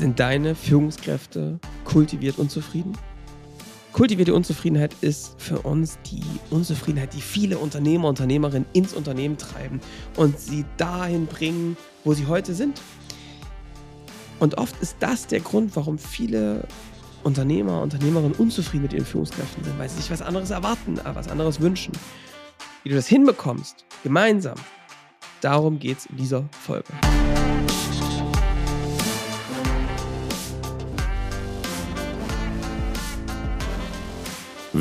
Sind deine Führungskräfte kultiviert unzufrieden? Kultivierte Unzufriedenheit ist für uns die Unzufriedenheit, die viele Unternehmer, Unternehmerinnen ins Unternehmen treiben und sie dahin bringen, wo sie heute sind. Und oft ist das der Grund, warum viele Unternehmer, Unternehmerinnen unzufrieden mit ihren Führungskräften sind, weil sie sich was anderes erwarten, äh, was anderes wünschen. Wie du das hinbekommst, gemeinsam, darum geht es in dieser Folge.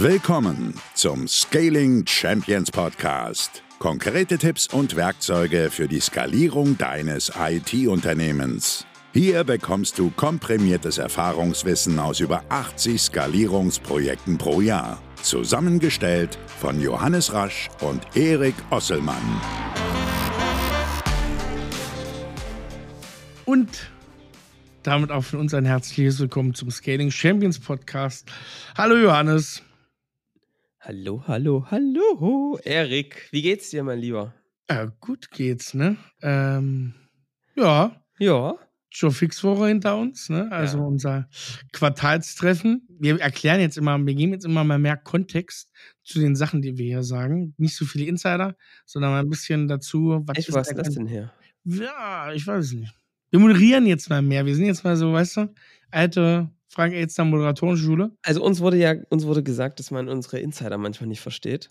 Willkommen zum Scaling Champions Podcast. Konkrete Tipps und Werkzeuge für die Skalierung deines IT-Unternehmens. Hier bekommst du komprimiertes Erfahrungswissen aus über 80 Skalierungsprojekten pro Jahr. Zusammengestellt von Johannes Rasch und Erik Osselmann. Und damit auch von uns ein herzliches Willkommen zum Scaling Champions Podcast. Hallo Johannes. Hallo, hallo, hallo, Erik. Wie geht's dir, mein Lieber? Ja, gut geht's, ne? Ähm, ja. Ja. Schon Fixwoche hinter uns, ne? Also ja. unser Quartalstreffen. Wir erklären jetzt immer, wir geben jetzt immer mal mehr Kontext zu den Sachen, die wir hier sagen. Nicht so viele Insider, sondern mal ein bisschen dazu, was Echt, ist was ist das denn hier? Ja, ich weiß es nicht. Wir moderieren jetzt mal mehr. Wir sind jetzt mal so, weißt du, alte Frank Elster Moderatorenschule. Also uns wurde ja, uns wurde gesagt, dass man unsere Insider manchmal nicht versteht.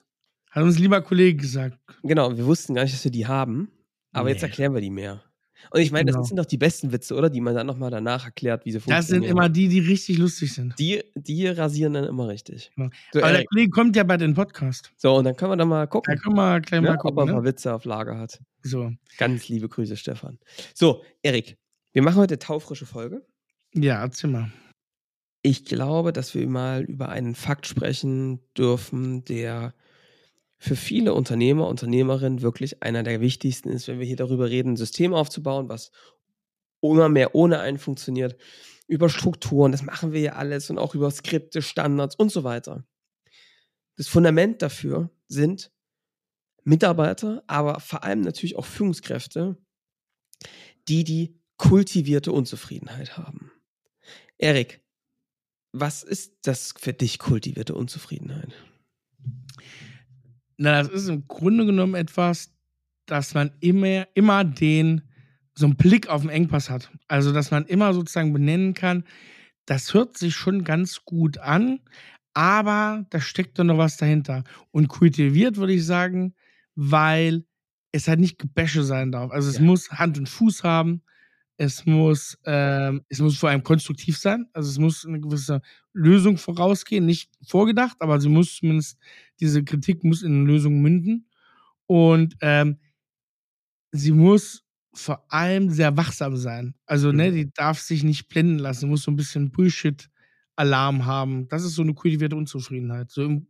Hat uns lieber Kollege gesagt. Genau, wir wussten gar nicht, dass wir die haben. Aber nee. jetzt erklären wir die mehr. Und ich meine, genau. das sind doch die besten Witze, oder? Die man dann nochmal danach erklärt, wie sie funktionieren. Das sind immer die, die richtig lustig sind. Die, die rasieren dann immer richtig. Genau. So, Aber der Kollege kommt ja bei den Podcast. So, und dann können wir dann mal gucken. Da können wir gleich mal ja, gucken. Ob er ne? ein paar Witze auf Lager hat. So. Ganz liebe Grüße, Stefan. So, Erik, wir machen heute taufrische Folge. Ja, erzähl mal. Ich glaube, dass wir mal über einen Fakt sprechen dürfen, der für viele Unternehmer, Unternehmerinnen wirklich einer der wichtigsten ist, wenn wir hier darüber reden, ein System aufzubauen, was immer mehr ohne einen funktioniert, über Strukturen, das machen wir ja alles und auch über Skripte, Standards und so weiter. Das Fundament dafür sind Mitarbeiter, aber vor allem natürlich auch Führungskräfte, die die kultivierte Unzufriedenheit haben. Erik, was ist das für dich kultivierte Unzufriedenheit? Na, das ist im Grunde genommen etwas, dass man immer, immer den, so einen Blick auf den Engpass hat. Also, dass man immer sozusagen benennen kann, das hört sich schon ganz gut an, aber da steckt doch noch was dahinter. Und kultiviert würde ich sagen, weil es halt nicht Gebäsche sein darf. Also, es ja. muss Hand und Fuß haben es muss, ähm, es muss vor allem konstruktiv sein. Also es muss eine gewisse Lösung vorausgehen, nicht vorgedacht, aber sie muss zumindest, diese Kritik muss in eine Lösung münden. Und ähm, sie muss vor allem sehr wachsam sein. Also, ne, mhm. die darf sich nicht blenden lassen, sie muss so ein bisschen Bullshit-Alarm haben. Das ist so eine kultivierte Unzufriedenheit. So im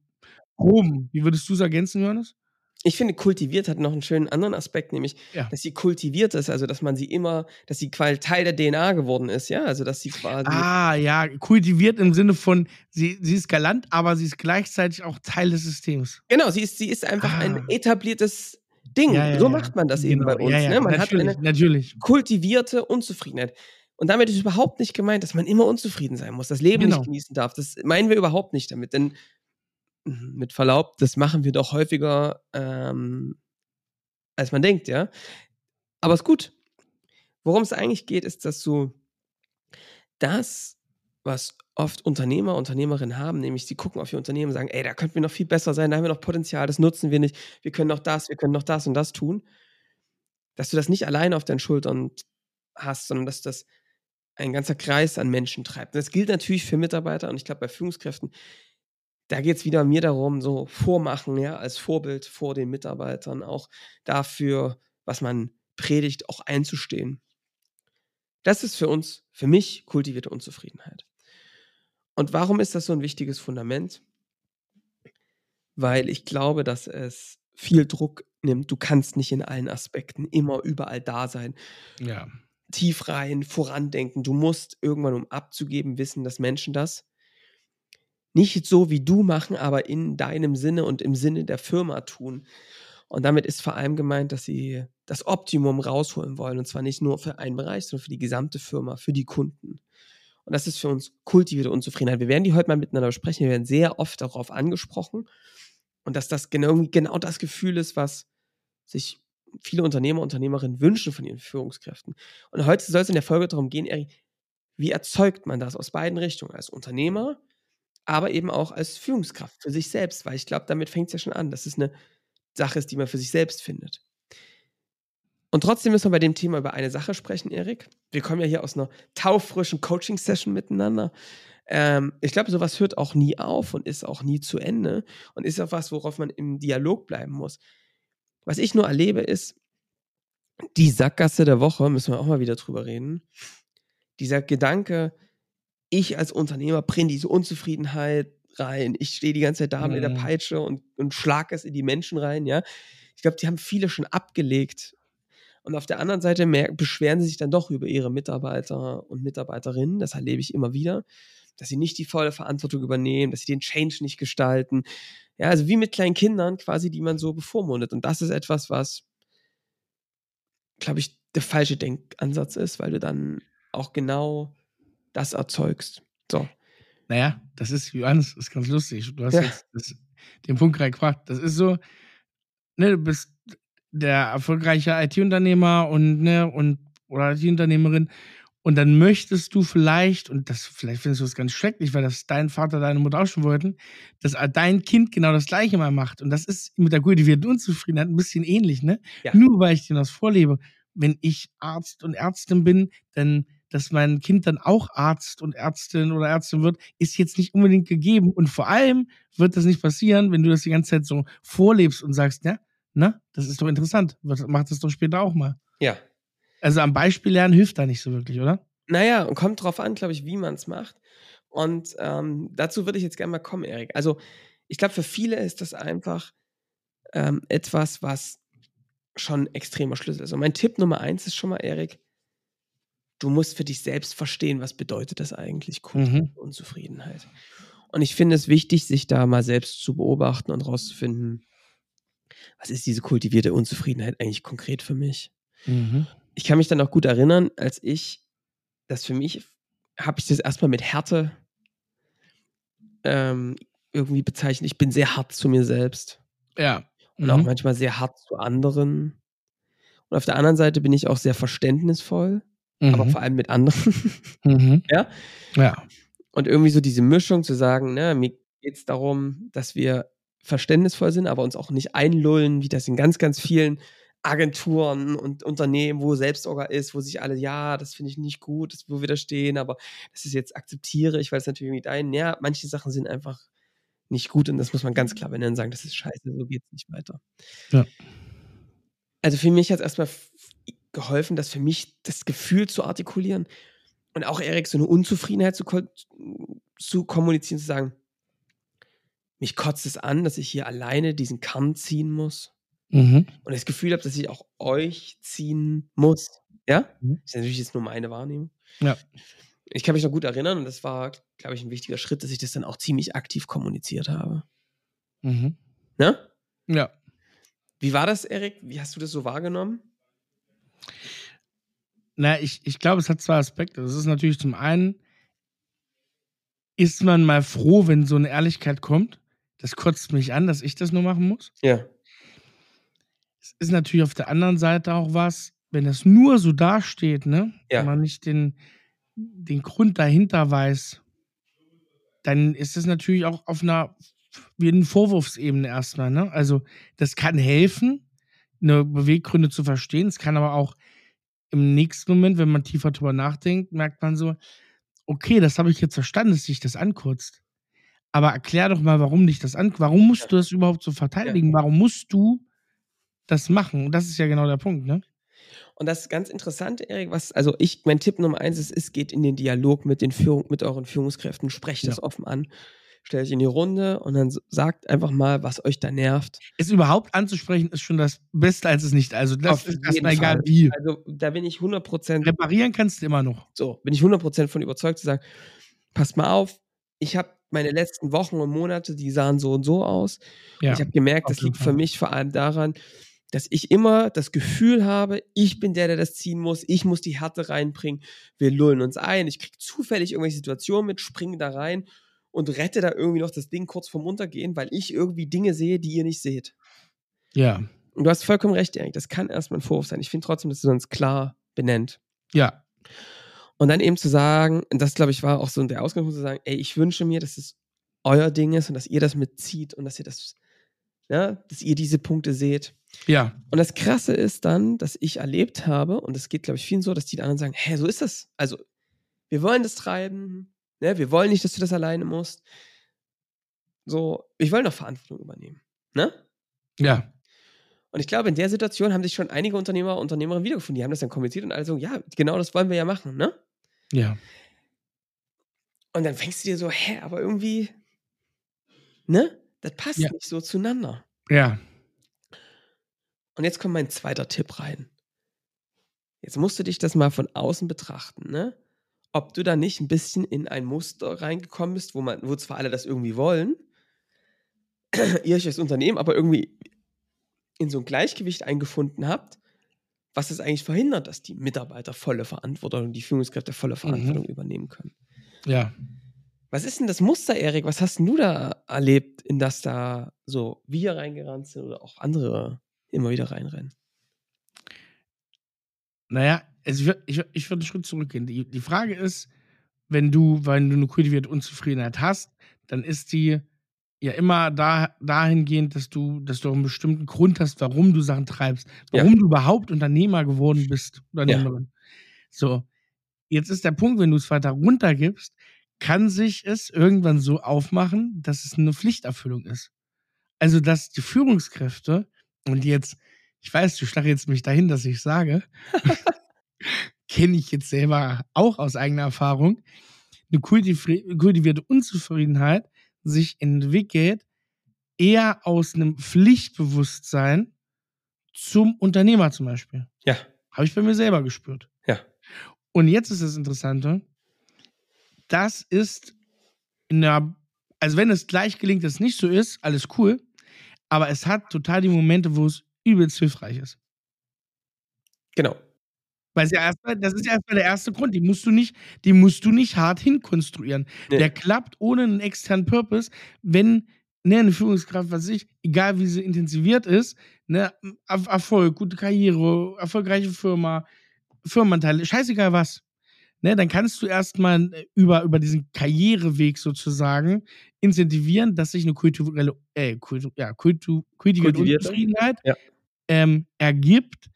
Groben. Wie würdest du es ergänzen, Johannes? Ich finde, kultiviert hat noch einen schönen anderen Aspekt, nämlich, ja. dass sie kultiviert ist, also dass man sie immer, dass sie quasi Teil der DNA geworden ist, ja, also dass sie quasi. Ah, ja, kultiviert im Sinne von, sie, sie ist galant, aber sie ist gleichzeitig auch Teil des Systems. Genau, sie ist, sie ist einfach ah. ein etabliertes Ding. Ja, ja, so macht man das genau. eben bei uns. Ne? Man natürlich, hat eine natürlich. kultivierte Unzufriedenheit. Und damit ist überhaupt nicht gemeint, dass man immer unzufrieden sein muss, das Leben genau. nicht genießen darf. Das meinen wir überhaupt nicht damit. Denn mit Verlaub, das machen wir doch häufiger, ähm, als man denkt, ja. Aber ist gut. Worum es eigentlich geht, ist, dass du das, was oft Unternehmer, Unternehmerinnen haben, nämlich sie gucken auf ihr Unternehmen und sagen, ey, da könnten wir noch viel besser sein, da haben wir noch Potenzial, das nutzen wir nicht, wir können noch das, wir können noch das und das tun, dass du das nicht alleine auf deinen Schultern hast, sondern dass das ein ganzer Kreis an Menschen treibt. Das gilt natürlich für Mitarbeiter und ich glaube bei Führungskräften da geht es wieder mir darum, so vormachen, ja, als Vorbild vor den Mitarbeitern, auch dafür, was man predigt, auch einzustehen. Das ist für uns, für mich, kultivierte Unzufriedenheit. Und warum ist das so ein wichtiges Fundament? Weil ich glaube, dass es viel Druck nimmt. Du kannst nicht in allen Aspekten immer überall da sein. Ja. Tief rein, vorandenken. Du musst irgendwann, um abzugeben, wissen, dass Menschen das nicht so wie du machen, aber in deinem Sinne und im Sinne der Firma tun. Und damit ist vor allem gemeint, dass sie das Optimum rausholen wollen. Und zwar nicht nur für einen Bereich, sondern für die gesamte Firma, für die Kunden. Und das ist für uns kultivierte Unzufriedenheit. Wir werden die heute mal miteinander besprechen. Wir werden sehr oft darauf angesprochen. Und dass das genau, genau das Gefühl ist, was sich viele Unternehmer, Unternehmerinnen wünschen von ihren Führungskräften. Und heute soll es in der Folge darum gehen, Erik, wie erzeugt man das aus beiden Richtungen? Als Unternehmer, aber eben auch als Führungskraft für sich selbst, weil ich glaube, damit fängt es ja schon an, dass es eine Sache ist, die man für sich selbst findet. Und trotzdem müssen wir bei dem Thema über eine Sache sprechen, Erik. Wir kommen ja hier aus einer taufrischen Coaching-Session miteinander. Ähm, ich glaube, sowas hört auch nie auf und ist auch nie zu Ende und ist auch was, worauf man im Dialog bleiben muss. Was ich nur erlebe, ist, die Sackgasse der Woche, müssen wir auch mal wieder drüber reden. Dieser Gedanke, ich als Unternehmer bringe diese Unzufriedenheit rein. Ich stehe die ganze Zeit da mhm. mit der mhm. Peitsche und, und schlag es in die Menschen rein, ja. Ich glaube, die haben viele schon abgelegt und auf der anderen Seite beschweren sie sich dann doch über ihre Mitarbeiter und Mitarbeiterinnen. Das erlebe ich immer wieder, dass sie nicht die volle Verantwortung übernehmen, dass sie den Change nicht gestalten. Ja, also wie mit kleinen Kindern quasi, die man so bevormundet. Und das ist etwas, was, glaube ich, der falsche Denkansatz ist, weil du dann auch genau das erzeugst. So. Naja, das ist, Johannes, das ist ganz lustig. Du hast ja. jetzt das, den Punkt gerade gebracht. Das ist so, ne, du bist der erfolgreiche IT-Unternehmer und, ne, und, oder IT-Unternehmerin. Und dann möchtest du vielleicht, und das, vielleicht findest du das ganz schrecklich, weil das dein Vater, deine Mutter auch schon wollten, dass dein Kind genau das Gleiche mal macht. Und das ist mit der kultivierten Unzufriedenheit ein bisschen ähnlich, ne? Ja. Nur weil ich dir das vorlebe. Wenn ich Arzt und Ärztin bin, dann dass mein Kind dann auch Arzt und Ärztin oder Ärztin wird, ist jetzt nicht unbedingt gegeben. Und vor allem wird das nicht passieren, wenn du das die ganze Zeit so vorlebst und sagst, ja, Ne? Das ist doch interessant. Macht das doch später auch mal. Ja. Also am Beispiel lernen hilft da nicht so wirklich, oder? Naja, und kommt drauf an, glaube ich, wie man es macht. Und ähm, dazu würde ich jetzt gerne mal kommen, Erik. Also, ich glaube, für viele ist das einfach ähm, etwas, was schon extremer Schlüssel ist. Und mein Tipp Nummer eins ist schon mal, Erik, du musst für dich selbst verstehen, was bedeutet das eigentlich, mhm. Unzufriedenheit. Und ich finde es wichtig, sich da mal selbst zu beobachten und rauszufinden, was ist diese kultivierte Unzufriedenheit eigentlich konkret für mich? Mhm. Ich kann mich dann auch gut erinnern, als ich das für mich, habe ich das erstmal mit Härte ähm, irgendwie bezeichnet. Ich bin sehr hart zu mir selbst. Ja. Und mhm. auch manchmal sehr hart zu anderen. Und auf der anderen Seite bin ich auch sehr verständnisvoll, mhm. aber vor allem mit anderen. Mhm. Ja. Ja. Und irgendwie so diese Mischung zu sagen, ne, mir geht es darum, dass wir verständnisvoll sind, aber uns auch nicht einlullen, wie das in ganz, ganz vielen Agenturen und Unternehmen, wo Selbstorga ist, wo sich alle, ja, das finde ich nicht gut, das, wo wir da stehen, aber das ist jetzt akzeptiere ich, weil es natürlich mit ein, ja, manche Sachen sind einfach nicht gut und das muss man ganz klar benennen, sagen, das ist scheiße, so geht es nicht weiter. Ja. Also für mich hat es erstmal geholfen, das für mich das Gefühl zu artikulieren und auch Erik so eine Unzufriedenheit zu, zu kommunizieren, zu sagen, mich kotzt es an, dass ich hier alleine diesen Kamm ziehen muss. Mhm. Und das Gefühl habe, dass ich auch euch ziehen muss. Ja? Mhm. Das ist natürlich jetzt nur meine Wahrnehmung. Ja. Ich kann mich noch gut erinnern und das war, glaube ich, ein wichtiger Schritt, dass ich das dann auch ziemlich aktiv kommuniziert habe. Mhm. Ne? Ja. Wie war das, Erik? Wie hast du das so wahrgenommen? Na, ich, ich glaube, es hat zwei Aspekte. Das ist natürlich zum einen, ist man mal froh, wenn so eine Ehrlichkeit kommt. Das kotzt mich an, dass ich das nur machen muss. Ja. Es ist natürlich auf der anderen Seite auch was, wenn das nur so dasteht, ne? Ja. Wenn man nicht den, den Grund dahinter weiß, dann ist es natürlich auch auf einer wie eine Vorwurfsebene erstmal, ne? Also, das kann helfen, eine Beweggründe zu verstehen. Es kann aber auch im nächsten Moment, wenn man tiefer drüber nachdenkt, merkt man so, okay, das habe ich jetzt verstanden, dass sich das ankürzt. Aber erklär doch mal, warum dich das an. Warum musst ja. du das überhaupt so verteidigen? Ja. Warum musst du das machen? Und das ist ja genau der Punkt, ne? Und das ist ganz interessant, Erik, was, also ich, mein Tipp Nummer eins ist, es geht in den Dialog mit den Führung, mit euren Führungskräften, sprecht ja. das offen an, stellt euch in die Runde und dann sagt einfach mal, was euch da nervt. Es überhaupt anzusprechen, ist schon das Beste als es nicht. Also das Auf ist erstmal egal wie. Also da bin ich 100%. Reparieren kannst du immer noch. So, bin ich 100% von überzeugt zu sagen, passt mal auf, ich habe meine letzten Wochen und Monate, die sahen so und so aus. Ja, ich habe gemerkt, das liegt für mich vor allem daran, dass ich immer das Gefühl habe, ich bin der, der das ziehen muss, ich muss die Härte reinbringen, wir lullen uns ein, ich kriege zufällig irgendwelche Situationen mit, springe da rein und rette da irgendwie noch das Ding kurz vorm Untergehen, weil ich irgendwie Dinge sehe, die ihr nicht seht. Ja. Und du hast vollkommen recht, Erik, das kann erstmal ein Vorwurf sein. Ich finde trotzdem, dass du uns klar benennt. Ja. Und dann eben zu sagen, und das glaube ich war auch so der Ausgangspunkt zu sagen, ey, ich wünsche mir, dass es euer Ding ist und dass ihr das mitzieht und dass ihr das, ja, dass ihr diese Punkte seht. Ja. Und das Krasse ist dann, dass ich erlebt habe, und es geht, glaube ich, vielen so, dass die anderen sagen, hä, so ist das. Also, wir wollen das treiben, ne? wir wollen nicht, dass du das alleine musst. So, ich will noch Verantwortung übernehmen. Ne? Ja. Und ich glaube, in der Situation haben sich schon einige Unternehmer, und Unternehmerinnen wiedergefunden. Die haben das dann kommuniziert und also, ja, genau das wollen wir ja machen, ne? Ja. Und dann fängst du dir so, hä, aber irgendwie, ne? Das passt ja. nicht so zueinander. Ja. Und jetzt kommt mein zweiter Tipp rein. Jetzt musst du dich das mal von außen betrachten, ne? Ob du da nicht ein bisschen in ein Muster reingekommen bist, wo man, wo zwar alle das irgendwie wollen, ihr euch als Unternehmen aber irgendwie in so ein Gleichgewicht eingefunden habt, was es eigentlich verhindert, dass die Mitarbeiter volle Verantwortung die Führungskräfte volle mhm. Verantwortung mhm. übernehmen können. Ja. Was ist denn das Muster, Erik? Was hast du da erlebt, in das da so wir reingerannt sind oder auch andere immer wieder reinrennen? Naja, also ich, würde ich, ich würd einen Schritt zurückgehen. Die, die Frage ist, wenn du, wenn du eine kultivierte Unzufriedenheit hast, dann ist die ja immer da, dahingehend, dass du, dass du einen bestimmten Grund hast, warum du Sachen treibst, warum ja. du überhaupt Unternehmer geworden bist, Unternehmerin. Ja. So, jetzt ist der Punkt, wenn du es weiter runtergibst, kann sich es irgendwann so aufmachen, dass es eine Pflichterfüllung ist. Also, dass die Führungskräfte, und jetzt, ich weiß, du schlagst jetzt mich dahin, dass ich sage, kenne ich jetzt selber auch aus eigener Erfahrung, eine kultivierte Unzufriedenheit sich entwickelt, eher aus einem Pflichtbewusstsein zum Unternehmer zum Beispiel. Ja. Habe ich bei mir selber gespürt. Ja. Und jetzt ist das Interessante, das ist in der, also wenn es gleich gelingt, dass es nicht so ist, alles cool, aber es hat total die Momente, wo es übelst hilfreich ist. Genau. Weil ja erstmal, das ist ja erstmal der erste Grund. Die musst du nicht, die musst du nicht hart hinkonstruieren. Nee. Der klappt ohne einen externen Purpose, wenn ne, eine Führungskraft, was ich, egal wie sie intensiviert ist, ne, Erfolg, gute Karriere, erfolgreiche Firma, Firmenanteile, scheißegal was. Ne, dann kannst du erstmal über, über diesen Karriereweg sozusagen incentivieren, dass sich eine kulturelle, äh, kultu, ja, kultu, kultivierte Unzufriedenheit ja. ähm, ergibt,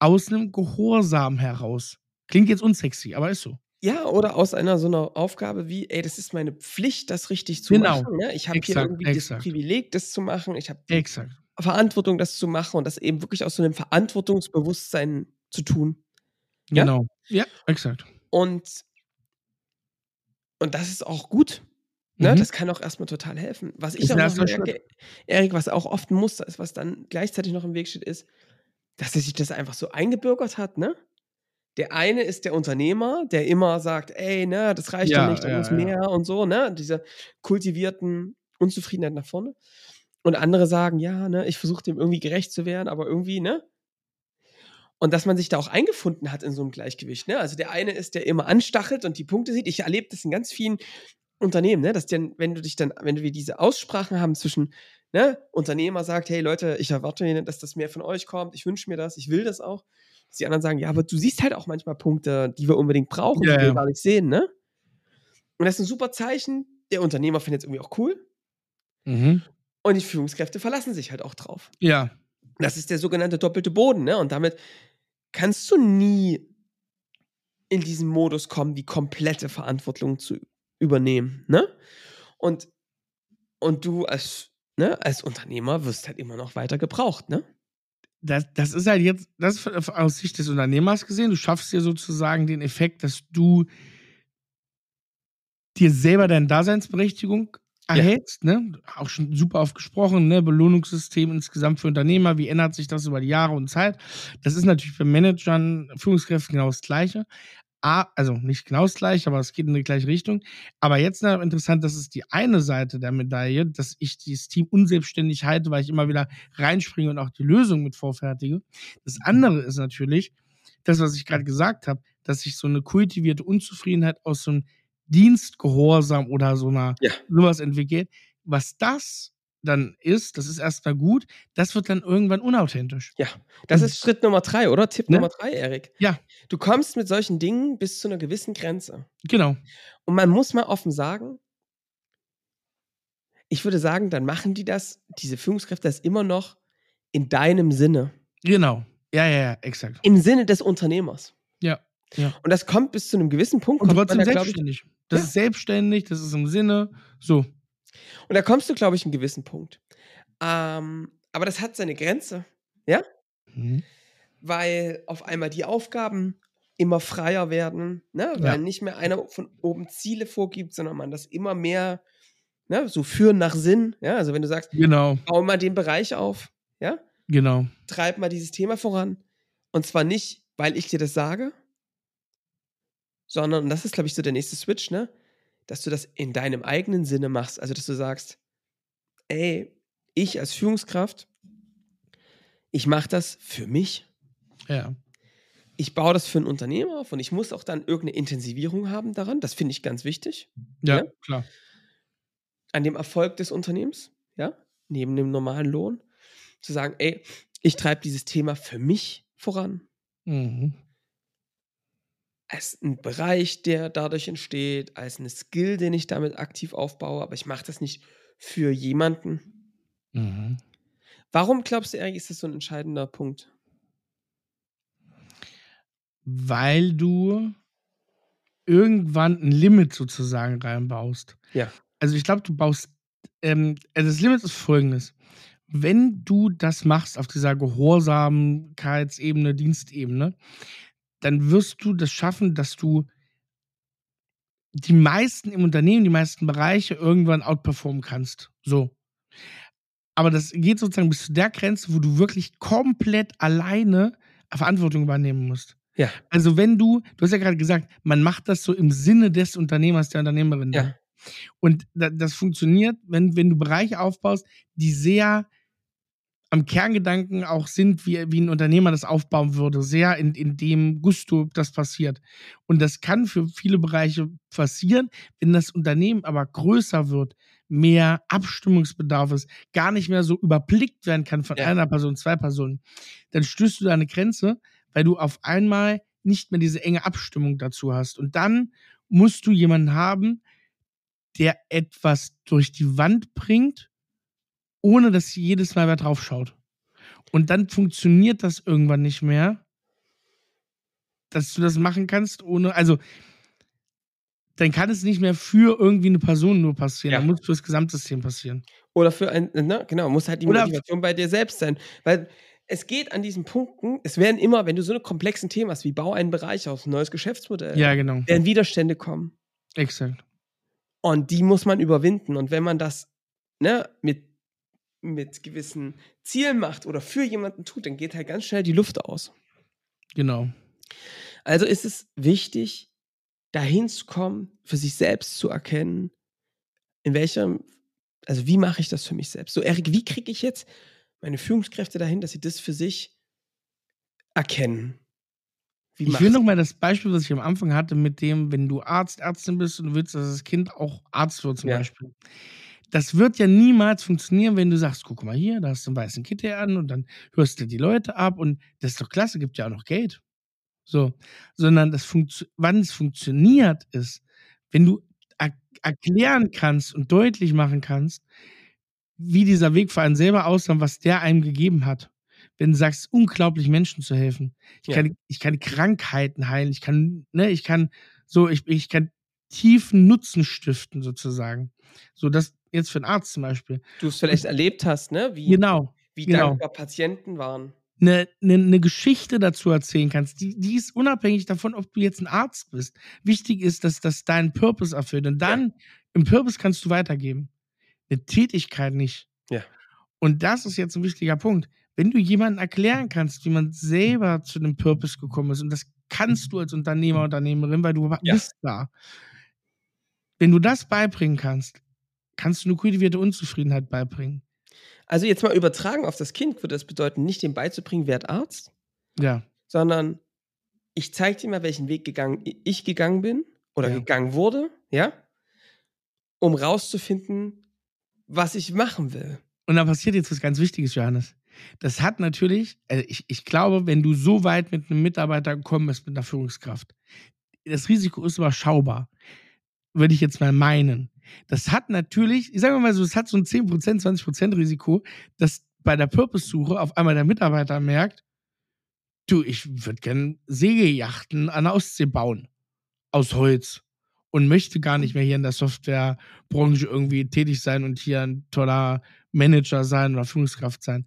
aus einem Gehorsam heraus. Klingt jetzt unsexy, aber ist so. Ja, oder aus einer so einer Aufgabe wie, ey, das ist meine Pflicht, das richtig zu genau. machen. Ne? Ich habe hier irgendwie exakt. das Privileg, das zu machen. Ich habe. Verantwortung, das zu machen und das eben wirklich aus so einem Verantwortungsbewusstsein zu tun. Ja? Genau. Ja, exakt. Und, und das ist auch gut. Ne? Mhm. Das kann auch erstmal total helfen. Was ich auch noch merke, Erik, was auch oft ein Muster ist, was dann gleichzeitig noch im Weg steht, ist, dass er sich das einfach so eingebürgert hat, ne? Der eine ist der Unternehmer, der immer sagt, ey, ne, das reicht ja, doch nicht, da ja, muss mehr ja. und so, ne? Diese kultivierten Unzufriedenheit nach vorne. Und andere sagen, ja, ne, ich versuche dem irgendwie gerecht zu werden, aber irgendwie, ne? Und dass man sich da auch eingefunden hat in so einem Gleichgewicht, ne? Also der eine ist, der immer anstachelt und die Punkte sieht. Ich erlebe das in ganz vielen Unternehmen, ne? Dass denn, wenn du dich dann, wenn wir diese Aussprachen haben zwischen ne, Unternehmer sagt, hey Leute, ich erwarte, dass das mehr von euch kommt, ich wünsche mir das, ich will das auch. Dass die anderen sagen, ja, aber du siehst halt auch manchmal Punkte, die wir unbedingt brauchen, ja, die wir ja. gar nicht sehen, ne? Und das ist ein super Zeichen. Der Unternehmer findet es irgendwie auch cool. Mhm. Und die Führungskräfte verlassen sich halt auch drauf. Ja. Das ist der sogenannte doppelte Boden, ne? Und damit kannst du nie in diesen Modus kommen, die komplette Verantwortung zu übernehmen, ne? Und, und du als ne, als Unternehmer wirst halt immer noch weiter gebraucht, ne? Das, das ist halt jetzt, das aus Sicht des Unternehmers gesehen, du schaffst dir sozusagen den Effekt, dass du dir selber deine Daseinsberechtigung erhältst, ja. ne? Auch schon super oft gesprochen, ne? Belohnungssystem insgesamt für Unternehmer, wie ändert sich das über die Jahre und Zeit? Das ist natürlich für Managern, Führungskräften genau das Gleiche. Also nicht genau das gleiche, aber es geht in die gleiche Richtung. Aber jetzt noch interessant, das ist die eine Seite der Medaille, dass ich dieses Team unselbstständig halte, weil ich immer wieder reinspringe und auch die Lösung mit vorfertige. Das andere ist natürlich, das, was ich gerade gesagt habe, dass sich so eine kultivierte Unzufriedenheit aus so einem Dienstgehorsam oder so einer ja. sowas entwickelt. Was das dann ist, das ist erstmal gut, das wird dann irgendwann unauthentisch. Ja, das ist Schritt Nummer drei, oder? Tipp ne? Nummer drei, Erik. Ja. Du kommst mit solchen Dingen bis zu einer gewissen Grenze. Genau. Und man muss mal offen sagen, ich würde sagen, dann machen die das, diese Führungskräfte, das immer noch in deinem Sinne. Genau. Ja, ja, ja, exakt. Im Sinne des Unternehmers. Ja. ja. Und das kommt bis zu einem gewissen Punkt. Und trotzdem selbstständig. Ich, das ja. ist selbstständig, das ist im Sinne, so. Und da kommst du, glaube ich, einen gewissen Punkt. Ähm, aber das hat seine Grenze, ja? Mhm. Weil auf einmal die Aufgaben immer freier werden, ne? weil ja. nicht mehr einer von oben Ziele vorgibt, sondern man das immer mehr ne? so führen nach Sinn. Ja? Also wenn du sagst, genau. bau mal den Bereich auf, ja? Genau. Treib mal dieses Thema voran. Und zwar nicht, weil ich dir das sage, sondern, und das ist, glaube ich, so der nächste Switch, ne? Dass du das in deinem eigenen Sinne machst. Also, dass du sagst, ey, ich als Führungskraft, ich mache das für mich. Ja. Ich baue das für ein Unternehmen auf und ich muss auch dann irgendeine Intensivierung haben daran. Das finde ich ganz wichtig. Ja, ja, klar. An dem Erfolg des Unternehmens, ja, neben dem normalen Lohn, zu sagen, ey, ich treibe dieses Thema für mich voran. Mhm als ein Bereich, der dadurch entsteht, als eine Skill, den ich damit aktiv aufbaue, aber ich mache das nicht für jemanden. Mhm. Warum glaubst du, Erik, ist das so ein entscheidender Punkt? Weil du irgendwann ein Limit sozusagen reinbaust. Ja. Also ich glaube, du baust, ähm, also das Limit ist folgendes. Wenn du das machst auf dieser Gehorsamkeitsebene, Dienstebene, dann wirst du das schaffen, dass du die meisten im Unternehmen, die meisten Bereiche irgendwann outperformen kannst. So. Aber das geht sozusagen bis zu der Grenze, wo du wirklich komplett alleine Verantwortung übernehmen musst. Ja. Also wenn du, du hast ja gerade gesagt, man macht das so im Sinne des Unternehmers, der Unternehmerin. Ja. Und das funktioniert, wenn, wenn du Bereiche aufbaust, die sehr am Kerngedanken auch sind, wie, wie ein Unternehmer das aufbauen würde, sehr in, in dem Gusto das passiert. Und das kann für viele Bereiche passieren, wenn das Unternehmen aber größer wird, mehr Abstimmungsbedarf ist, gar nicht mehr so überblickt werden kann von ja. einer Person, zwei Personen, dann stößt du da eine Grenze, weil du auf einmal nicht mehr diese enge Abstimmung dazu hast. Und dann musst du jemanden haben, der etwas durch die Wand bringt, ohne dass jedes Mal wer drauf schaut. Und dann funktioniert das irgendwann nicht mehr, dass du das machen kannst, ohne, also dann kann es nicht mehr für irgendwie eine Person nur passieren, ja. dann muss für das Gesamtsystem passieren. Oder für ein, ne, genau, muss halt die Oder Motivation bei dir selbst sein. Weil es geht an diesen Punkten, es werden immer, wenn du so eine komplexen Themen hast, wie bau einen Bereich aus, ein neues Geschäftsmodell, ja, genau. werden Widerstände kommen. Exakt. Und die muss man überwinden. Und wenn man das ne, mit mit gewissen Zielen macht oder für jemanden tut, dann geht halt ganz schnell die Luft aus. Genau. Also ist es wichtig, dahin zu kommen, für sich selbst zu erkennen, in welchem, also wie mache ich das für mich selbst? So, Erik, wie kriege ich jetzt meine Führungskräfte dahin, dass sie das für sich erkennen? Wie ich will nochmal das Beispiel, was ich am Anfang hatte, mit dem, wenn du Arzt, Ärztin bist und du willst, dass das Kind auch Arzt wird, zum ja. Beispiel das wird ja niemals funktionieren, wenn du sagst, guck mal hier, da hast du einen weißen Kittel an und dann hörst du die Leute ab und das ist doch klasse, gibt ja auch noch Geld. So, sondern das wann es funktioniert ist, wenn du er erklären kannst und deutlich machen kannst, wie dieser Weg für einen selber aussah und was der einem gegeben hat. Wenn du sagst, unglaublich Menschen zu helfen. Ich, ja. kann, ich kann Krankheiten heilen, ich kann, ne, ich kann so, ich, ich kann tiefen Nutzen stiften, sozusagen. So, das, jetzt für einen Arzt zum Beispiel. Du es vielleicht erlebt hast, ne? Wie, genau. Wie genau. dankbar Patienten waren. Eine, eine, eine Geschichte dazu erzählen kannst, die, die ist unabhängig davon, ob du jetzt ein Arzt bist. Wichtig ist, dass das deinen Purpose erfüllt. Und dann ja. im Purpose kannst du weitergeben. Eine Tätigkeit nicht. Ja. Und das ist jetzt ein wichtiger Punkt. Wenn du jemandem erklären kannst, wie man selber zu dem Purpose gekommen ist, und das kannst du als Unternehmer, Unternehmerin, weil du ja. bist da. Wenn du das beibringen kannst, kannst du eine kultivierte Unzufriedenheit beibringen. Also jetzt mal übertragen auf das Kind, würde das bedeuten, nicht dem beizubringen, werd Arzt, ja. sondern ich zeige dir mal, welchen Weg gegangen, ich gegangen bin oder ja. gegangen wurde, ja, um rauszufinden, was ich machen will. Und da passiert jetzt was ganz Wichtiges, Johannes. Das hat natürlich, also ich, ich glaube, wenn du so weit mit einem Mitarbeiter gekommen bist, mit einer Führungskraft, das Risiko ist überschaubar, würde ich jetzt mal meinen. Das hat natürlich, ich sage mal so, es hat so ein 10%, 20% Risiko, dass bei der Purpose-Suche auf einmal der Mitarbeiter merkt, du, ich würde gerne Segelyachten an der Ostsee bauen. Aus Holz. Und möchte gar nicht mehr hier in der Softwarebranche irgendwie tätig sein und hier ein toller Manager sein oder Führungskraft sein.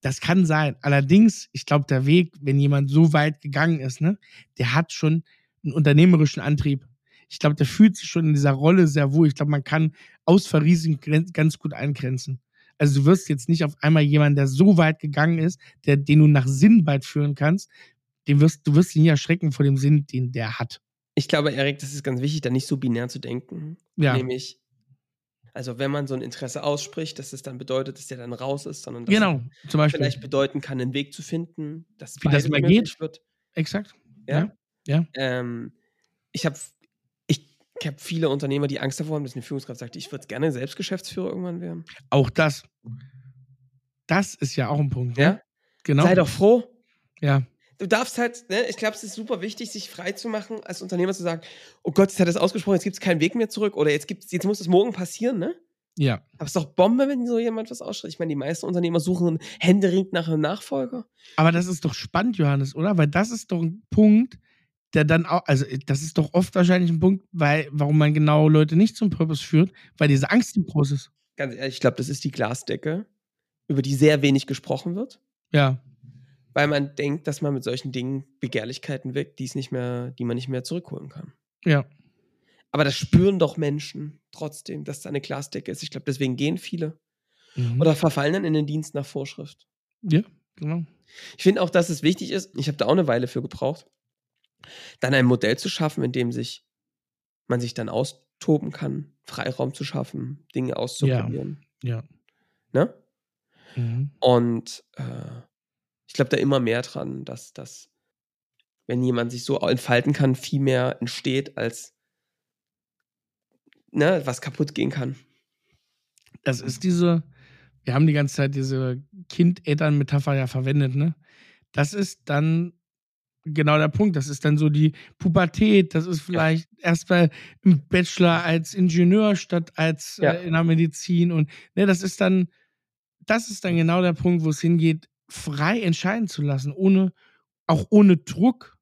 Das kann sein. Allerdings, ich glaube, der Weg, wenn jemand so weit gegangen ist, ne, der hat schon einen unternehmerischen Antrieb. Ich glaube, der fühlt sich schon in dieser Rolle sehr wohl. Ich glaube, man kann Ausfallrisiken ganz gut eingrenzen. Also du wirst jetzt nicht auf einmal jemanden, der so weit gegangen ist, der, den du nach Sinn weit führen kannst, den wirst, du wirst ihn nie erschrecken vor dem Sinn, den der hat. Ich glaube, Erik, das ist ganz wichtig, da nicht so binär zu denken. Ja. Nämlich, also wenn man so ein Interesse ausspricht, dass es dann bedeutet, dass der dann raus ist, sondern dass genau, zum Beispiel. vielleicht bedeuten kann, einen Weg zu finden, dass wie das mal geht. Wird. Exakt. Ja. ja. ja. Ähm, ich habe ich, ich hab viele Unternehmer, die Angst davor haben, dass eine Führungskraft sagt, ich würde gerne Selbstgeschäftsführer irgendwann werden. Auch das. Das ist ja auch ein Punkt. Ne? Ja. Genau. Sei doch froh. Ja du darfst halt, ne, ich glaube, es ist super wichtig, sich frei zu machen, als Unternehmer zu sagen, oh Gott, jetzt hat er es ausgesprochen, jetzt gibt es keinen Weg mehr zurück oder jetzt, gibt's, jetzt muss es morgen passieren, ne? Ja. Aber es ist doch Bombe, wenn so jemand was ausschreibt. Ich meine, die meisten Unternehmer suchen händeringend nach einem Nachfolger. Aber das ist doch spannend, Johannes, oder? Weil das ist doch ein Punkt, der dann auch, also das ist doch oft wahrscheinlich ein Punkt, weil, warum man genau Leute nicht zum Purpose führt, weil diese Angst im groß ist. Ganz ehrlich, ich glaube, das ist die Glasdecke, über die sehr wenig gesprochen wird. Ja weil man denkt, dass man mit solchen Dingen Begehrlichkeiten weckt, die nicht mehr, die man nicht mehr zurückholen kann. Ja. Aber das spüren doch Menschen trotzdem, dass da eine Glasdecke ist. Ich glaube, deswegen gehen viele. Mhm. Oder verfallen dann in den Dienst nach Vorschrift. Ja, genau. Ich finde auch, dass es wichtig ist, ich habe da auch eine Weile für gebraucht, dann ein Modell zu schaffen, in dem sich man sich dann austoben kann, Freiraum zu schaffen, Dinge auszuprobieren. Ja. ja. Ne? Mhm. Und äh, ich glaube da immer mehr dran, dass das, wenn jemand sich so entfalten kann, viel mehr entsteht, als ne, was kaputt gehen kann. Das ist diese, wir haben die ganze Zeit diese Kind-Eltern-Metapher ja verwendet, ne? Das ist dann genau der Punkt. Das ist dann so die Pubertät. Das ist vielleicht ja. erstmal im Bachelor als Ingenieur statt als ja. äh, in der Medizin. Und ne, das ist dann, das ist dann genau der Punkt, wo es hingeht frei entscheiden zu lassen, ohne, auch ohne Druck,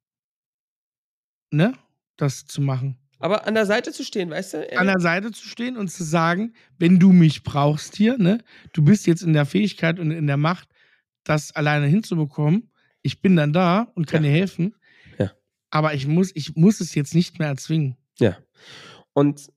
ne, das zu machen. Aber an der Seite zu stehen, weißt du? An der Seite zu stehen und zu sagen, wenn du mich brauchst hier, ne, du bist jetzt in der Fähigkeit und in der Macht, das alleine hinzubekommen. Ich bin dann da und kann ja. dir helfen. Ja. Aber ich muss, ich muss es jetzt nicht mehr erzwingen. Ja. Und,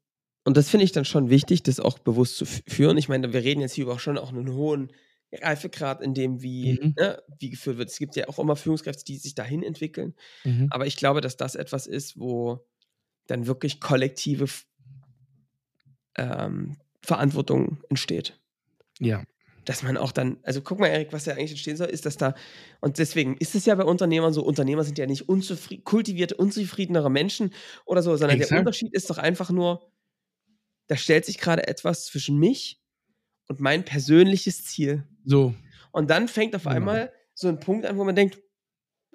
und das finde ich dann schon wichtig, das auch bewusst zu führen. Ich meine, wir reden jetzt hier über schon auch einen hohen Reifegrad, in dem wie, mhm. ne, wie geführt wird. Es gibt ja auch immer Führungskräfte, die sich dahin entwickeln. Mhm. Aber ich glaube, dass das etwas ist, wo dann wirklich kollektive ähm, Verantwortung entsteht. Ja. Dass man auch dann, also guck mal, Erik, was da eigentlich entstehen soll, ist, dass da, und deswegen ist es ja bei Unternehmern so, Unternehmer sind ja nicht kultivierte, unzufriedenere Menschen oder so, sondern Exakt. der Unterschied ist doch einfach nur, da stellt sich gerade etwas zwischen mich und mein persönliches Ziel. So. Und dann fängt auf genau. einmal so ein Punkt an, wo man denkt,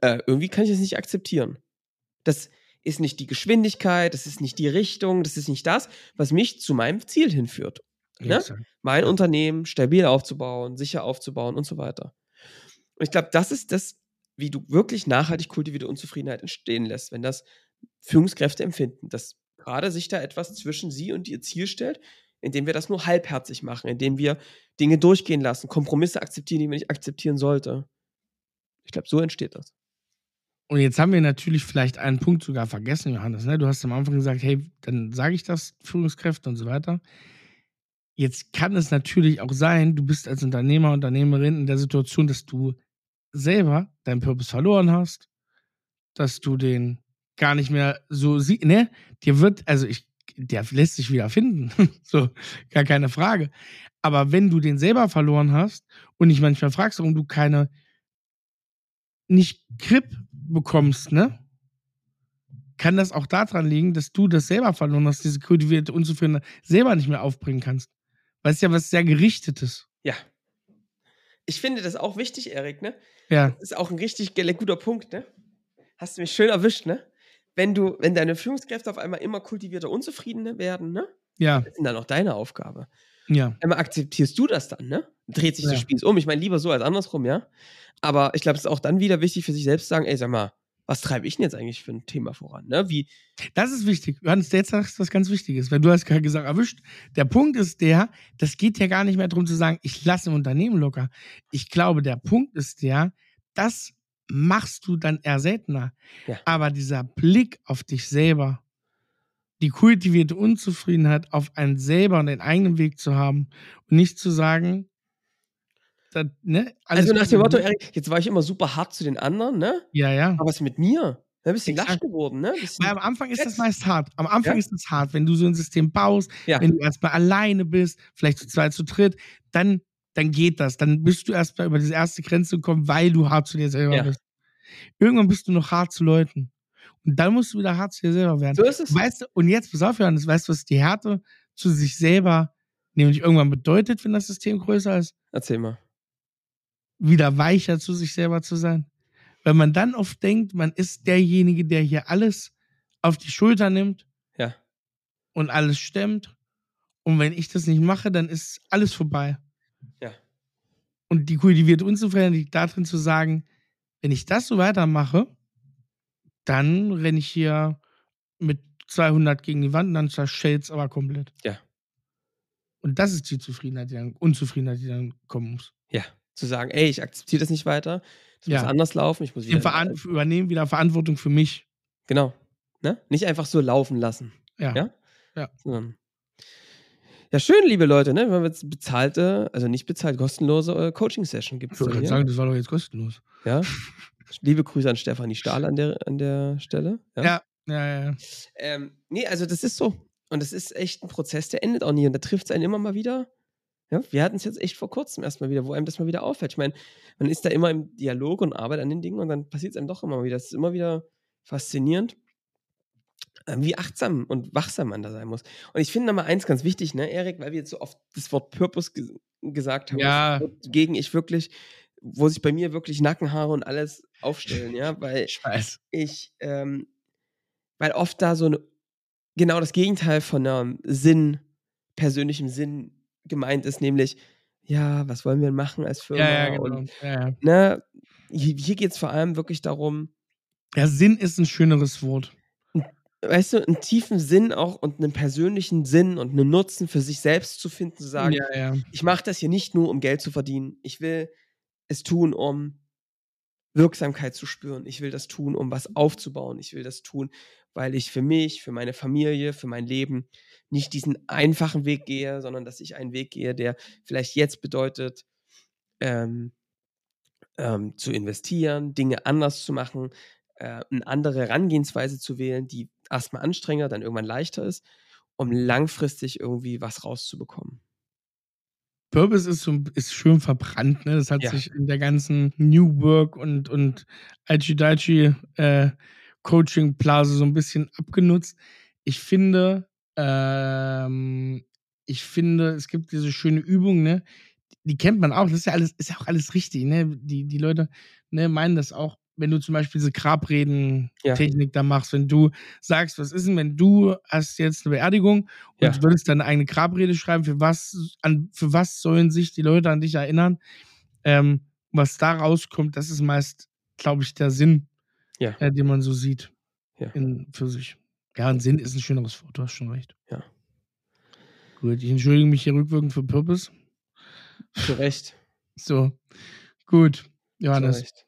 äh, irgendwie kann ich das nicht akzeptieren. Das ist nicht die Geschwindigkeit, das ist nicht die Richtung, das ist nicht das, was mich zu meinem Ziel hinführt. Ne? Mein. Unternehmen stabil aufzubauen, sicher aufzubauen und so weiter. Und ich glaube, das ist das, wie du wirklich nachhaltig kultivierte Unzufriedenheit entstehen lässt, wenn das Führungskräfte empfinden, dass gerade sich da etwas zwischen sie und ihr Ziel stellt, indem wir das nur halbherzig machen, indem wir Dinge durchgehen lassen, Kompromisse akzeptieren, die man nicht akzeptieren sollte. Ich glaube, so entsteht das. Und jetzt haben wir natürlich vielleicht einen Punkt sogar vergessen, Johannes. Ne? Du hast am Anfang gesagt, hey, dann sage ich das, Führungskräfte und so weiter. Jetzt kann es natürlich auch sein, du bist als Unternehmer, Unternehmerin in der Situation, dass du selber deinen Purpose verloren hast, dass du den gar nicht mehr so siehst, ne? Dir wird, also ich, der lässt sich wieder finden. so, gar keine Frage. Aber wenn du den selber verloren hast und dich manchmal fragst, warum du keine nicht Grip bekommst, ne? Kann das auch daran liegen, dass du das selber verloren hast, diese kultivierte Unzufriedenheit selber nicht mehr aufbringen kannst? Weil es ja was sehr Gerichtetes. Ja. Ich finde das auch wichtig, Erik, ne? Ja. Das ist auch ein richtig guter Punkt, ne? Hast du mich schön erwischt, ne? Wenn du, wenn deine Führungskräfte auf einmal immer kultivierter Unzufriedene werden, ne? Ja. Das ist dann auch deine Aufgabe. Ja. Einmal akzeptierst du das dann, ne? Dreht sich Ja. das Spiel um. Ich meine, lieber so als andersrum, ja? Aber ich glaube, es ist auch dann wieder wichtig für sich selbst zu sagen, ey, sag mal, was treibe ich denn jetzt eigentlich für ein Thema voran, ne? Wie, Das ist wichtig. Johannes, jetzt sagst du was ganz Wichtiges, weil du hast gerade gesagt, erwischt. Der Punkt ist der, das geht ja gar nicht mehr darum zu sagen, ich lasse im Unternehmen locker. Ich glaube, der Punkt ist der, das machst du dann eher seltener. Ja. Aber dieser Blick auf dich selber, die kultivierte Unzufriedenheit auf einen selber und den eigenen Weg zu haben und nicht zu sagen, das, ne, also nach dem Motto. Erik, jetzt war ich immer super hart zu den anderen, ne? Ja, ja. Aber was ist mit mir? Ne, bisschen lasch geworden, ne? Weil am Anfang ist das meist hart. Am Anfang Ja. ist es hart, wenn du so ein System baust, ja. wenn du erstmal alleine bist, vielleicht zu zweit, zu dritt, dann, dann geht das. Dann bist du erstmal über diese erste Grenze gekommen, weil du hart zu dir selber Ja. bist. Irgendwann bist du noch hart zu Leuten. Und dann musst du wieder hart zu dir selber werden. So ist es. Weißt du, und jetzt, pass auf, Johannes, weißt du, was die Härte zu sich selber nämlich irgendwann bedeutet, wenn das System größer ist? Erzähl mal. Wieder weicher zu sich selber zu sein. Wenn man dann oft denkt, man ist derjenige, der hier alles auf die Schulter nimmt Ja. und alles stemmt. Und wenn ich das nicht mache, dann ist alles vorbei. Ja. Und die kultivierte Unzufriedenheit liegt darin zu sagen, wenn ich das so weitermache, dann renne ich hier mit 200 gegen die Wand und dann zerschellt's aber komplett. Ja. Und das ist die Zufriedenheit, die dann, Unzufriedenheit, die dann kommen muss. Ja. Zu sagen, ey, ich akzeptiere das nicht weiter. Das Ja. muss anders laufen. Ich muss Wir wieder. veran übernehmen wieder Verantwortung für mich. Genau. Ne? Nicht einfach so laufen lassen. Ja. Ja? Ja. Sondern ja, schön, liebe Leute, ne? Wenn wir jetzt bezahlte, also nicht bezahlt, kostenlose äh, Coaching-Session gibt Ich es gerade hier. sagen, das war doch jetzt kostenlos. Ja. Liebe Grüße an Stefanie Stahl an der, an der Stelle. Ja. Ja, ja, ja. ja. Ähm, nee, also das ist so. Und das ist echt ein Prozess, der endet auch nie. Und da trifft es einen immer mal wieder. Ja, wir hatten es jetzt echt vor kurzem erstmal wieder, wo einem das mal wieder auffällt. Ich meine, man ist da immer im Dialog und arbeitet an den Dingen und dann passiert es einem doch immer wieder. Das ist immer wieder faszinierend, ähm, wie achtsam und wachsam man da sein muss. Und ich finde noch mal eins ganz wichtig, ne, Erik, weil wir jetzt so oft das Wort Purpose ge gesagt haben, Ja. gegen ich wirklich, wo sich bei mir wirklich Nackenhaare und alles aufstellen, ja, weil Ich weiß. ich, ähm, weil oft da so eine, genau das Gegenteil von einem Sinn, persönlichem Sinn gemeint ist, nämlich, ja, was wollen wir denn machen als Firma? Ja, ja, genau. Und, Ja, ja. ne, hier, hier geht es vor allem wirklich darum, ja, Sinn ist ein schöneres Wort. weißt du, einen tiefen Sinn auch und einen persönlichen Sinn und einen Nutzen für sich selbst zu finden, zu sagen, ja, ja. ich mache das hier nicht nur, um Geld zu verdienen. Ich will es tun, um Wirksamkeit zu spüren. Ich will das tun, um was aufzubauen. Ich will das tun, weil ich für mich, für meine Familie, für mein Leben nicht diesen einfachen Weg gehe, sondern dass ich einen Weg gehe, der vielleicht jetzt bedeutet, ähm, ähm, zu investieren, Dinge anders zu machen, äh, eine andere Herangehensweise zu wählen, die erstmal anstrengender, dann irgendwann leichter ist, um langfristig irgendwie was rauszubekommen. Purpose ist, so, ist schön verbrannt, ne? Das hat Ja. sich in der ganzen New Work und, und Aichi äh, so ein bisschen abgenutzt. Ich finde, ähm, ich finde, es gibt diese schöne Übung, ne? Die kennt man auch, das ist ja alles, ist ja auch alles richtig, ne? Die, die Leute ne, meinen das auch, wenn du zum Beispiel diese Grabreden-Technik da machst, wenn du sagst, was ist denn, wenn du hast jetzt eine Beerdigung und Ja. du würdest deine eigene Grabrede schreiben, für was, an, für was sollen sich die Leute an dich erinnern? Ähm, was da rauskommt, das ist meist, glaube ich, der Sinn, Ja. äh, den man so sieht Ja. in, für sich. Ja, ein Sinn ist ein schöneres Wort, du hast schon recht. Ja. Gut, ich entschuldige mich hier rückwirkend für Purpose. Zu Recht. So, gut, Zu Johannes. Recht.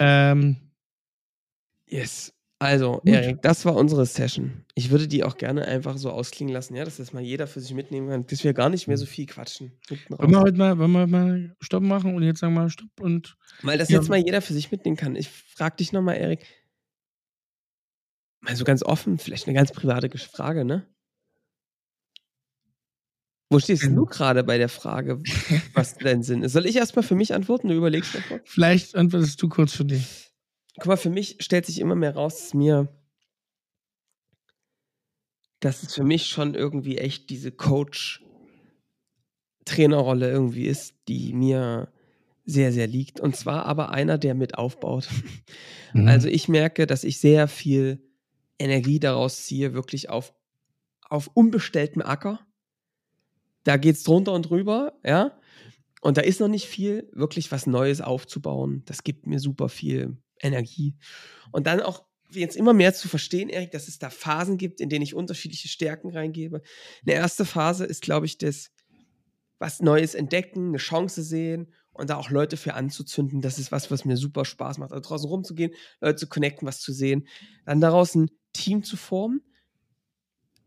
Ähm, Yes. Also, Gut. Erik, das war unsere Session. Ich würde die auch gerne einfach so ausklingen lassen, ja, dass das mal jeder für sich mitnehmen kann, dass wir gar nicht mehr so viel quatschen. Wollen wir heute mal, wollen wir mal Stopp machen und jetzt sagen wir Stopp und Weil das Ja. jetzt mal jeder für sich mitnehmen kann. Ich frage dich nochmal, Erik, mal so ganz offen, vielleicht eine ganz private Frage, ne? Wo stehst du gerade bei der Frage, was dein Sinn ist? Soll ich erstmal für mich antworten? Du überlegst davor? Vielleicht antwortest du kurz für dich. Guck mal, für mich stellt sich immer mehr raus, dass mir, dass es für mich schon irgendwie echt diese Coach-Trainerrolle irgendwie ist, die mir sehr, sehr liegt. Und zwar aber einer, der mit aufbaut. Mhm. Also ich merke, dass ich sehr viel Energie daraus ziehe, wirklich auf, auf unbestelltem Acker. Da geht es drunter und drüber, ja. Und da ist noch nicht viel, wirklich was Neues aufzubauen. Das gibt mir super viel Energie. Und dann auch jetzt immer mehr zu verstehen, Erik, dass es da Phasen gibt, in denen ich unterschiedliche Stärken reingebe. Eine erste Phase ist, glaube ich, das was Neues entdecken, eine Chance sehen und da auch Leute für anzuzünden. Das ist was, was mir super Spaß macht. Also draußen rumzugehen, Leute zu connecten, was zu sehen. Dann daraus ein Team zu formen,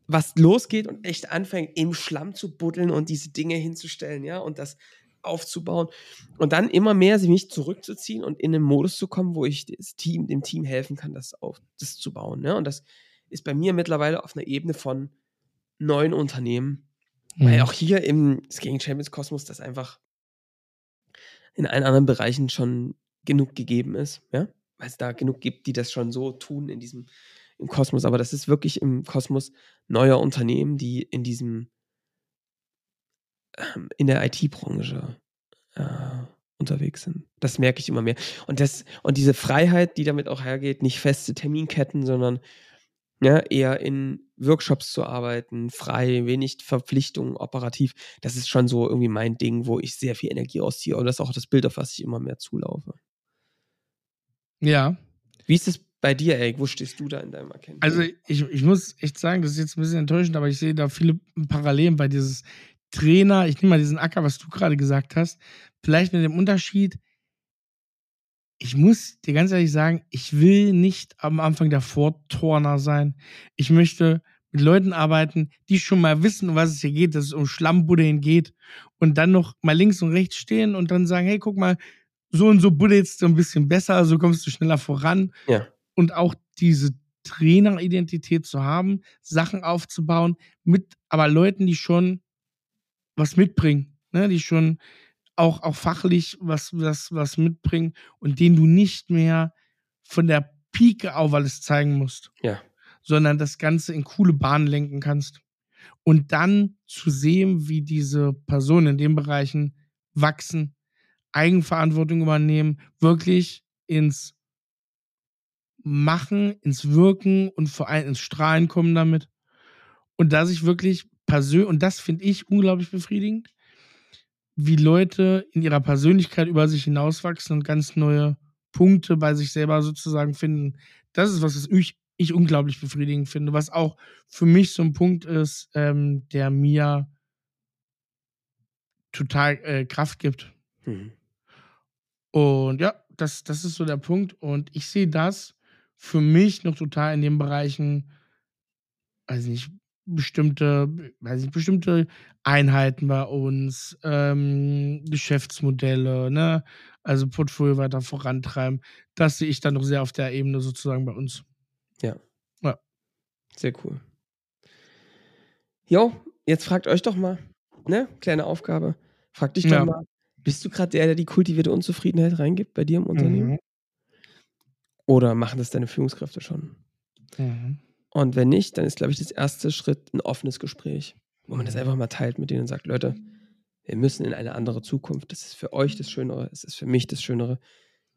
was losgeht und echt anfängt, im Schlamm zu buddeln und diese Dinge hinzustellen, ja, und das aufzubauen und dann immer mehr mich zurückzuziehen und in einen Modus zu kommen, wo ich das Team, dem Team helfen kann, das auf das zu bauen. Ne? Und das ist bei mir mittlerweile auf einer Ebene von neuen Unternehmen, mhm. weil auch hier im Skating Champions Kosmos das einfach in allen anderen Bereichen schon genug gegeben ist, ja, weil es da genug gibt, die das schon so tun in diesem im Kosmos, aber das ist wirklich im Kosmos neuer Unternehmen, die in diesem ähm, in der IT-Branche äh, unterwegs sind. Das merke ich immer mehr. Und, das, und diese Freiheit, die damit auch hergeht, nicht feste Terminketten, sondern ja, eher in Workshops zu arbeiten, frei, wenig Verpflichtungen, operativ, das ist schon so irgendwie mein Ding, wo ich sehr viel Energie rausziehe. Und das ist auch das Bild, auf was ich immer mehr zulaufe. Ja. Wie ist es bei dir, Eric? Wo stehst du da in deinem Erkenntnis? Also ich, ich muss echt sagen, das ist jetzt ein bisschen enttäuschend, aber ich sehe da viele Parallelen bei dieses Trainer, ich nehme mal diesen Acker, was du gerade gesagt hast, vielleicht mit dem Unterschied, ich muss dir ganz ehrlich sagen, ich will nicht am Anfang der Vorturner sein. Ich möchte mit Leuten arbeiten, die schon mal wissen, um was es hier geht, dass es um Schlammbuddeln geht und dann noch mal links und rechts stehen und dann sagen, hey, guck mal, so und so buddelst du ein bisschen besser, so kommst du schneller voran. Ja. Und auch diese Traineridentität zu haben, Sachen aufzubauen, mit aber Leuten, die schon was mitbringen, ne? die schon auch, auch fachlich was, was, was mitbringen und den du nicht mehr von der Pike auf alles zeigen musst. Ja. Sondern das Ganze in coole Bahnen lenken kannst. Und dann zu sehen, wie diese Personen in den Bereichen wachsen, Eigenverantwortung übernehmen, wirklich ins Machen, ins Wirken und vor allem ins Strahlen kommen damit. Und da sich wirklich persönlich, und das finde ich unglaublich befriedigend, wie Leute in ihrer Persönlichkeit über sich hinauswachsen und ganz neue Punkte bei sich selber sozusagen finden. Das ist was, was ich, ich unglaublich befriedigend finde, was auch für mich so ein Punkt ist, ähm, der mir total äh, Kraft gibt. Mhm. Und ja, das, das ist so der Punkt. Und ich sehe das für mich noch total in den Bereichen, weiß nicht, bestimmte, weiß ich, bestimmte Einheiten bei uns, ähm, Geschäftsmodelle, ne? Also Portfolio weiter vorantreiben. Das sehe ich dann noch sehr auf der Ebene sozusagen bei uns. Ja. Ja. Sehr cool. Jo, jetzt fragt euch doch mal, ne? Kleine Aufgabe. Frag dich doch ja. mal, bist du gerade der, der die kultivierte Unzufriedenheit reingibt bei dir im Unternehmen? Mhm. Oder machen das deine Führungskräfte schon? Mhm. Und wenn nicht, dann ist, glaube ich, das erste Schritt ein offenes Gespräch, wo man das einfach mal teilt mit denen und sagt, Leute, wir müssen in eine andere Zukunft. Das ist für euch das Schönere, es ist für mich das Schönere.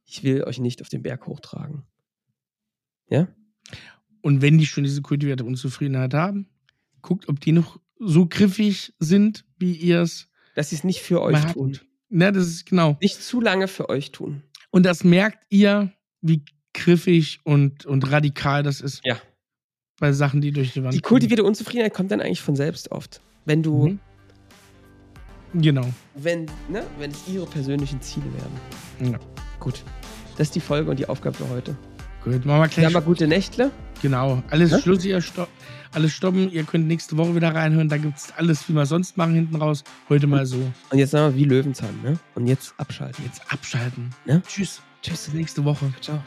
Ich will euch nicht auf den Berg hochtragen. Ja? Und wenn die schon diese kultivierte Unzufriedenheit haben, guckt, ob die noch so griffig sind, wie ihr es. Dass sie es nicht für euch tun. Ja, das ist genau. Nicht zu lange für euch tun. Und das merkt ihr, wie griffig und, und radikal das ist. Ja bei Sachen, die durch die Wand Die kultivierte Unzufriedenheit kommt dann eigentlich von selbst oft. Wenn du. Mhm. Genau. Wenn, ne, wenn es ihre persönlichen Ziele werden. Ja. Gut. Das ist die Folge und die Aufgabe für heute. Gut, machen wir gleich. Dann mal gute Nächte. Genau. Alles ja? Schluss, ihr Stopp. Alles stoppen. Ihr könnt nächste Woche wieder reinhören. Da gibt es alles, wie wir sonst machen, hinten raus. Heute mal so. Und jetzt sagen wir wie Löwenzahn, ne? Und jetzt abschalten. Jetzt abschalten. Ne? Tschüss. Tschüss, nächste Woche. Ciao.